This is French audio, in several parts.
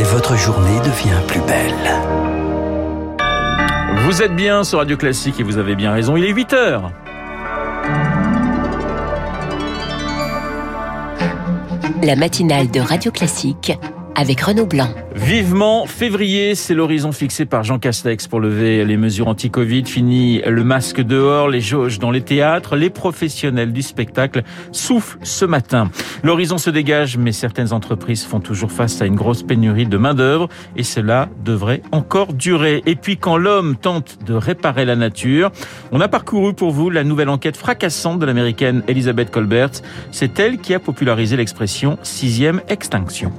et votre journée devient plus belle. Vous êtes bien sur Radio Classique et vous avez bien raison, il est 8 heures. La matinale de Radio Classique avec Renaud Blanc. Vivement février, c'est l'horizon fixé par Jean Castex pour lever les mesures anti-Covid. Fini le masque dehors, les jauges dans les théâtres. Les professionnels du spectacle soufflent ce matin. L'horizon se dégage, mais certaines entreprises font toujours face à une grosse pénurie de main-d'œuvre et cela devrait encore durer. Et puis quand l'homme tente de réparer la nature, on a parcouru pour vous la nouvelle enquête fracassante de l'américaine Elizabeth Colbert. C'est elle qui a popularisé l'expression sixième extinction.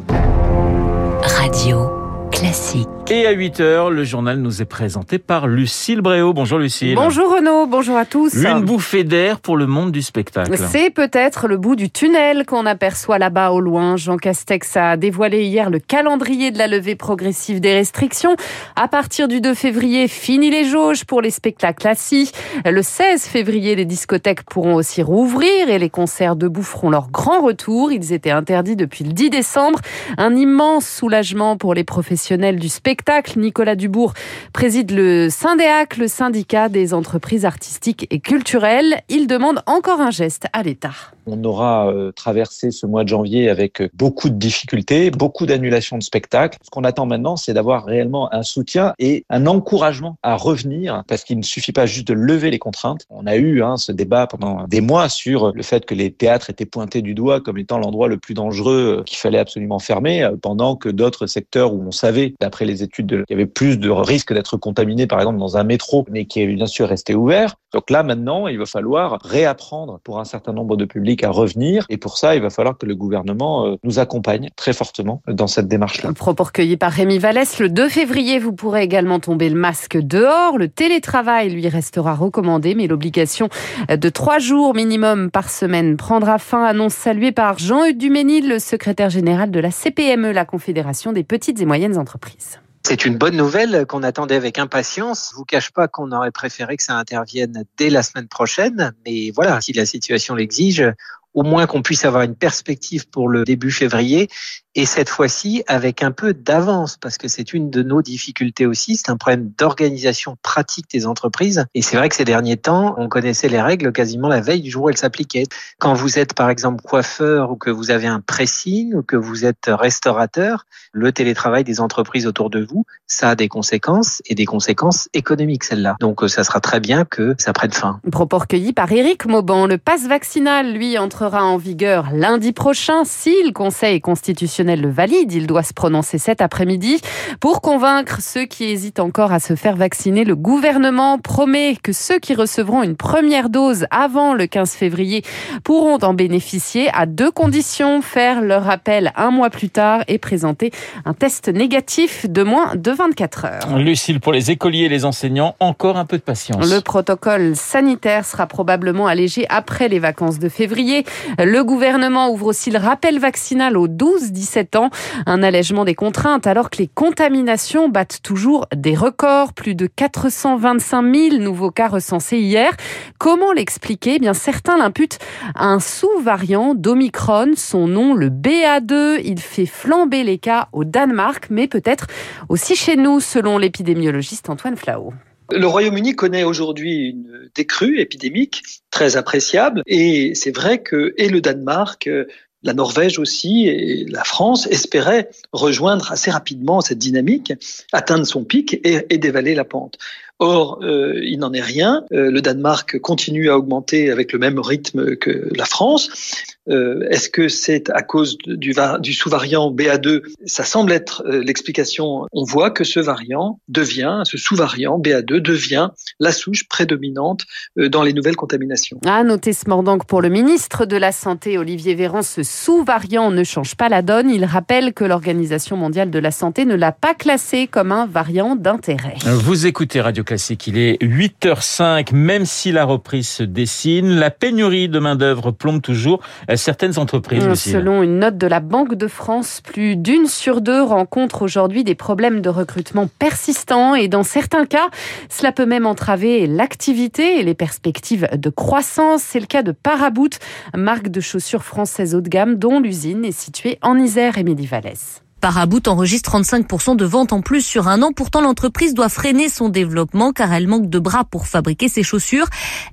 Classique. Et à 8 heures, le journal nous est présenté par Lucille Bréau. Bonjour Lucille. Bonjour Renaud, bonjour à tous. Une bouffée d'air pour le monde du spectacle. C'est peut-être le bout du tunnel qu'on aperçoit là-bas au loin. Jean Castex a dévoilé hier le calendrier de la levée progressive des restrictions. À partir du 2 février, fini les jauges pour les spectacles assis. Le 16 février, les discothèques pourront aussi rouvrir et les concerts debout feront leur grand retour. Ils étaient interdits depuis le 10 décembre. Un immense soulagement pour les professionnels du spectacle Nicolas Dubourg préside le Syndéac, le syndicat des entreprises artistiques et culturelles. Il demande encore un geste à l'État. On aura euh, traversé ce mois de janvier avec beaucoup de difficultés, beaucoup d'annulations de spectacles. Ce qu'on attend maintenant, c'est d'avoir réellement un soutien et un encouragement à revenir, parce qu'il ne suffit pas juste de lever les contraintes. On a eu hein, ce débat pendant des mois sur le fait que les théâtres étaient pointés du doigt comme étant l'endroit le plus dangereux euh, qu'il fallait absolument fermer, euh, pendant que d'autres secteurs où on savait, d'après les études, qu'il y avait plus de risques d'être contaminé, par exemple dans un métro, mais qui est bien sûr resté ouvert. Donc là, maintenant, il va falloir réapprendre pour un certain nombre de publics à revenir. Et pour ça, il va falloir que le gouvernement euh, nous accompagne très fortement dans cette démarche-là. Propos recueillis par Rémi Vallès. Le 2 février, vous pourrez également tomber le masque dehors. Le télétravail, lui, restera recommandé, mais l'obligation de trois jours minimum par semaine prendra fin. Annonce saluée par Jean-Eudes Duménil, le secrétaire général de la CPME, la Confédération des petites et moyennes entreprises. C'est une bonne nouvelle qu'on attendait avec impatience. Je vous cache pas qu'on aurait préféré que ça intervienne dès la semaine prochaine, mais voilà, si la situation l'exige, au moins qu'on puisse avoir une perspective pour le début février et cette fois-ci avec un peu d'avance parce que c'est une de nos difficultés aussi, c'est un problème d'organisation pratique des entreprises et c'est vrai que ces derniers temps, on connaissait les règles quasiment la veille du jour où elles s'appliquaient. Quand vous êtes par exemple coiffeur ou que vous avez un pressing ou que vous êtes restaurateur, le télétravail des entreprises autour de vous, ça a des conséquences et des conséquences économiques celle-là. Donc ça sera très bien que ça prenne fin. Propos recueillis par Éric Mauban, le passe vaccinal lui entrera en vigueur lundi prochain si le Conseil constitutionnel le valide. Il doit se prononcer cet après-midi. Pour convaincre ceux qui hésitent encore à se faire vacciner, le gouvernement promet que ceux qui recevront une première dose avant le 15 février pourront en bénéficier à deux conditions. Faire leur appel un mois plus tard et présenter un test négatif de moins de 24 heures. Lucille, pour les écoliers et les enseignants, encore un peu de patience. Le protocole sanitaire sera probablement allégé après les vacances de février. Le gouvernement ouvre aussi le rappel vaccinal aux 12-17 ans. Un allègement des contraintes alors que les contaminations battent toujours des records. Plus de 425 000 nouveaux cas recensés hier. Comment l'expliquer? Eh Bien, certains l'imputent à un sous-variant d'Omicron. Son nom, le BA2. Il fait flamber les cas au Danemark, mais peut-être aussi chez nous, selon l'épidémiologiste Antoine Flao. Le Royaume-Uni connaît aujourd'hui une décrue épidémique très appréciable et c'est vrai que et le Danemark la Norvège aussi et la France espéraient rejoindre assez rapidement cette dynamique, atteindre son pic et, dévaler la pente. Or, euh, il n'en est rien. Euh, le Danemark continue à augmenter avec le même rythme que la France. Euh, est-ce que c'est à cause du, du sous-variant BA2 Ça semble être euh, l'explication. On voit que ce variant devient, ce sous-variant BA2 devient la souche prédominante euh, dans les nouvelles contaminations. À noter ce mort donc pour le ministre de la Santé, Olivier Véran, ce sous-variant ne change pas la donne. Il rappelle que l'Organisation mondiale de la santé ne l'a pas classé comme un variant d'intérêt. Vous écoutez Radio Classique, il est 8h05, même si la reprise se dessine, la pénurie de main-d'œuvre plombe toujours certaines entreprises. Aussi. Selon une note de la Banque de France, plus d'une sur deux rencontre aujourd'hui des problèmes de recrutement persistants et dans certains cas, cela peut même entraver l'activité et les perspectives de croissance. C'est le cas de Paraboot, marque de chaussures françaises haut de gamme dont l'usine est située en Isère et Médivallès. Parabout enregistre 35% de ventes en plus sur un an. Pourtant, l'entreprise doit freiner son développement car elle manque de bras pour fabriquer ses chaussures.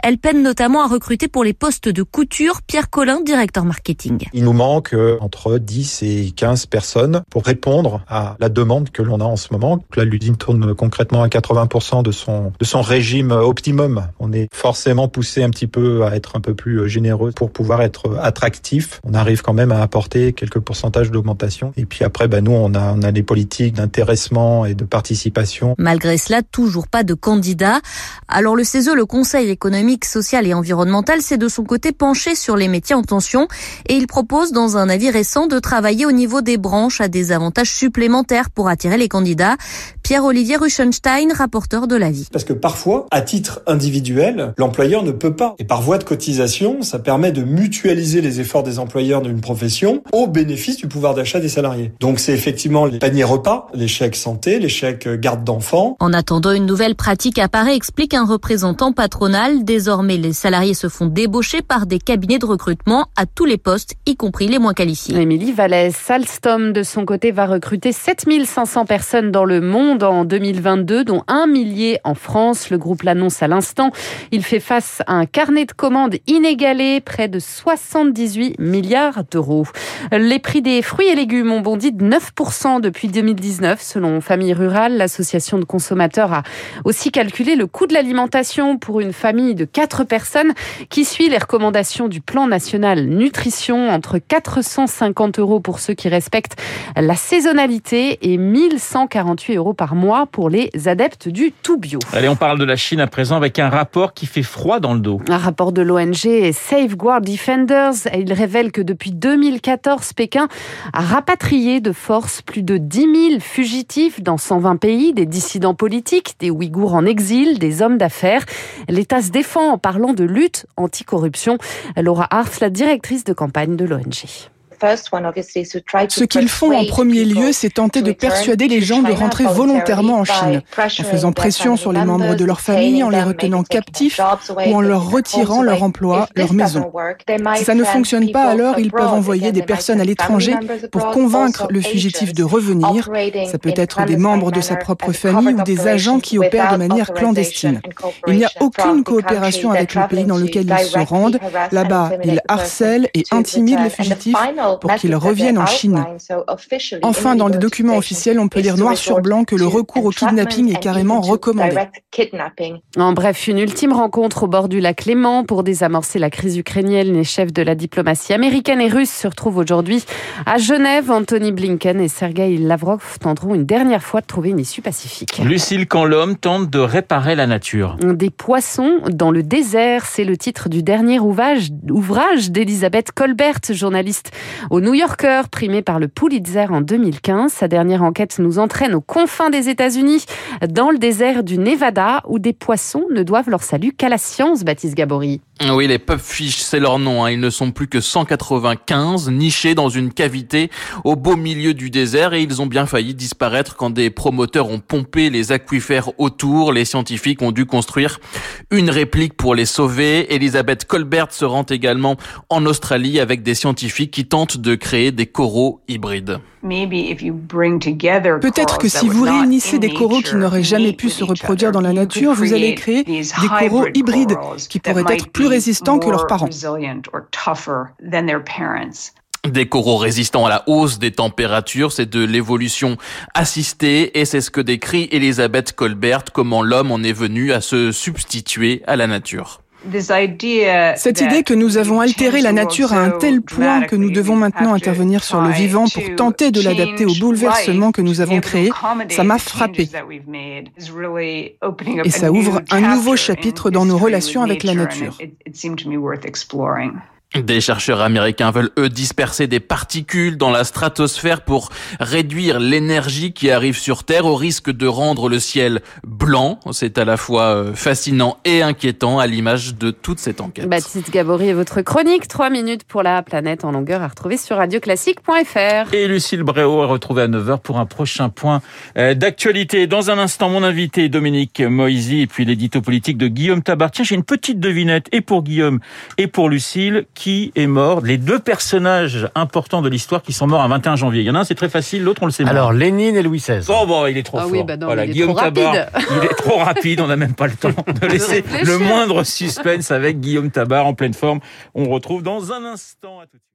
Elle peine notamment à recruter pour les postes de couture. Pierre Collin, directeur marketing. Il nous manque euh, entre 10 et 15 personnes pour répondre à la demande que l'on a en ce moment. La l'usine tourne concrètement à 80% de son, de son régime optimum. On est forcément poussé un petit peu à être un peu plus généreux pour pouvoir être attractif. On arrive quand même à apporter quelques pourcentages d'augmentation. Et puis après, ben nous, on a, on a les politiques d'intéressement et de participation. Malgré cela, toujours pas de candidat. Alors le CESE, le Conseil économique, social et environnemental, s'est de son côté penché sur les métiers en tension et il propose dans un avis récent de travailler au niveau des branches à des avantages supplémentaires pour attirer les candidats. Pierre-Olivier Ruchenstein, rapporteur de l'avis. Parce que parfois, à titre individuel, l'employeur ne peut pas. Et par voie de cotisation, ça permet de mutualiser les efforts des employeurs d'une profession au bénéfice du pouvoir d'achat des salariés. Donc c'est effectivement les paniers repas, les chèques santé, les chèques garde d'enfants. En attendant, une nouvelle pratique apparaît, explique un représentant patronal. Désormais, les salariés se font débaucher par des cabinets de recrutement à tous les postes, y compris les moins qualifiés. Émilie Vallès, Alstom de son côté va recruter 7500 personnes dans le monde en 2022, dont un millier en France. Le groupe l'annonce à l'instant. Il fait face à un carnet de commandes inégalé, près de 78 milliards d'euros. Les prix des fruits et légumes ont bondi de 9% depuis 2019, selon Famille Rurale. L'association de consommateurs a aussi calculé le coût de l'alimentation pour une famille de 4 personnes qui suit les recommandations du plan national nutrition entre 450 euros pour ceux qui respectent la saisonnalité et 1148 euros par mois pour les adeptes du tout bio. Allez, on parle de la Chine à présent avec un rapport qui fait froid dans le dos. Un rapport de l'ONG Safeguard Defenders, il révèle que depuis 2014, Pékin a rapatrié de force plus de 10 000 fugitifs dans 120 pays, des dissidents politiques, des Ouïghours en exil, des hommes d'affaires. L'État se défend en parlant de lutte anticorruption. Laura Arf, la directrice de campagne de l'ONG. Ce qu'ils font en premier lieu, c'est tenter de persuader les gens de rentrer volontairement en Chine, en faisant pression sur les membres de leur famille, en les retenant captifs ou en leur retirant leur emploi, leur maison. Si ça ne fonctionne pas, alors ils peuvent envoyer des personnes à l'étranger pour convaincre le fugitif de revenir. Ça peut être des membres de sa propre famille ou des agents qui opèrent de manière clandestine. Il n'y a aucune coopération avec le pays dans lequel ils se rendent. Là-bas, ils harcèlent et intimident les fugitifs pour qu'ils reviennent en Chine. Enfin, dans les documents officiels, on peut lire noir sur blanc que le recours au kidnapping est carrément recommandé. En bref, une ultime rencontre au bord du lac Léman pour désamorcer la crise ukrainienne. Les chefs de la diplomatie américaine et russe se retrouvent aujourd'hui à Genève. Anthony Blinken et Sergei Lavrov tenteront une dernière fois de trouver une issue pacifique. Lucille, quand l'homme tente de réparer la nature. Des poissons dans le désert, c'est le titre du dernier ouvrage, ouvrage d'Elisabeth Colbert, journaliste au New Yorker, primé par le Pulitzer en 2015. Sa dernière enquête nous entraîne aux confins des États-Unis, dans le désert du Nevada, où des poissons ne doivent leur salut qu'à la science, Baptiste Gabory. Oui, les pupfish, c'est leur nom. Hein. Ils ne sont plus que 195, nichés dans une cavité au beau milieu du désert et ils ont bien failli disparaître quand des promoteurs ont pompé les aquifères autour. Les scientifiques ont dû construire une réplique pour les sauver. Elisabeth Colbert se rend également en Australie avec des scientifiques qui tentent de créer des coraux hybrides. Peut-être que si vous réunissez des coraux qui n'auraient jamais pu se reproduire dans la nature, vous allez créer des coraux hybrides qui pourraient être plus résistants que leurs parents. Des coraux résistants à la hausse des températures, c'est de l'évolution assistée et c'est ce que décrit Elisabeth Colbert, comment l'homme en est venu à se substituer à la nature. Cette idée que nous avons altéré la nature à un tel point que nous devons maintenant intervenir sur le vivant pour tenter de l'adapter au bouleversement que nous avons créé, ça m'a frappé. Et ça ouvre un nouveau chapitre dans nos relations avec la nature. Des chercheurs américains veulent, eux, disperser des particules dans la stratosphère pour réduire l'énergie qui arrive sur Terre au risque de rendre le ciel blanc. C'est à la fois euh, fascinant et inquiétant à l'image de toute cette enquête. Baptiste Gabory et votre chronique, 3 minutes pour la planète en longueur à retrouver sur radioclassique.fr. Et Lucille Bréau est retrouvée à 9h pour un prochain point euh, d'actualité. Dans un instant, mon invité Dominique Moisy et puis l'édito politique de Guillaume Tabar. Tiens, j'ai une petite devinette et pour Guillaume et pour Lucille qui est mort, les deux personnages importants de l'histoire qui sont morts un 21 janvier. Il y en a un, c'est très facile, l'autre, on le sait moins. Alors, Lénine et Louis XVI. Oh bon, il est trop Ah fort. oui, bah non, voilà, il est Guillaume trop Tabar, rapide. il est trop rapide, on n'a même pas le temps de laisser le moindre suspense avec Guillaume Tabar en pleine forme. On retrouve dans un instant. À tout de suite.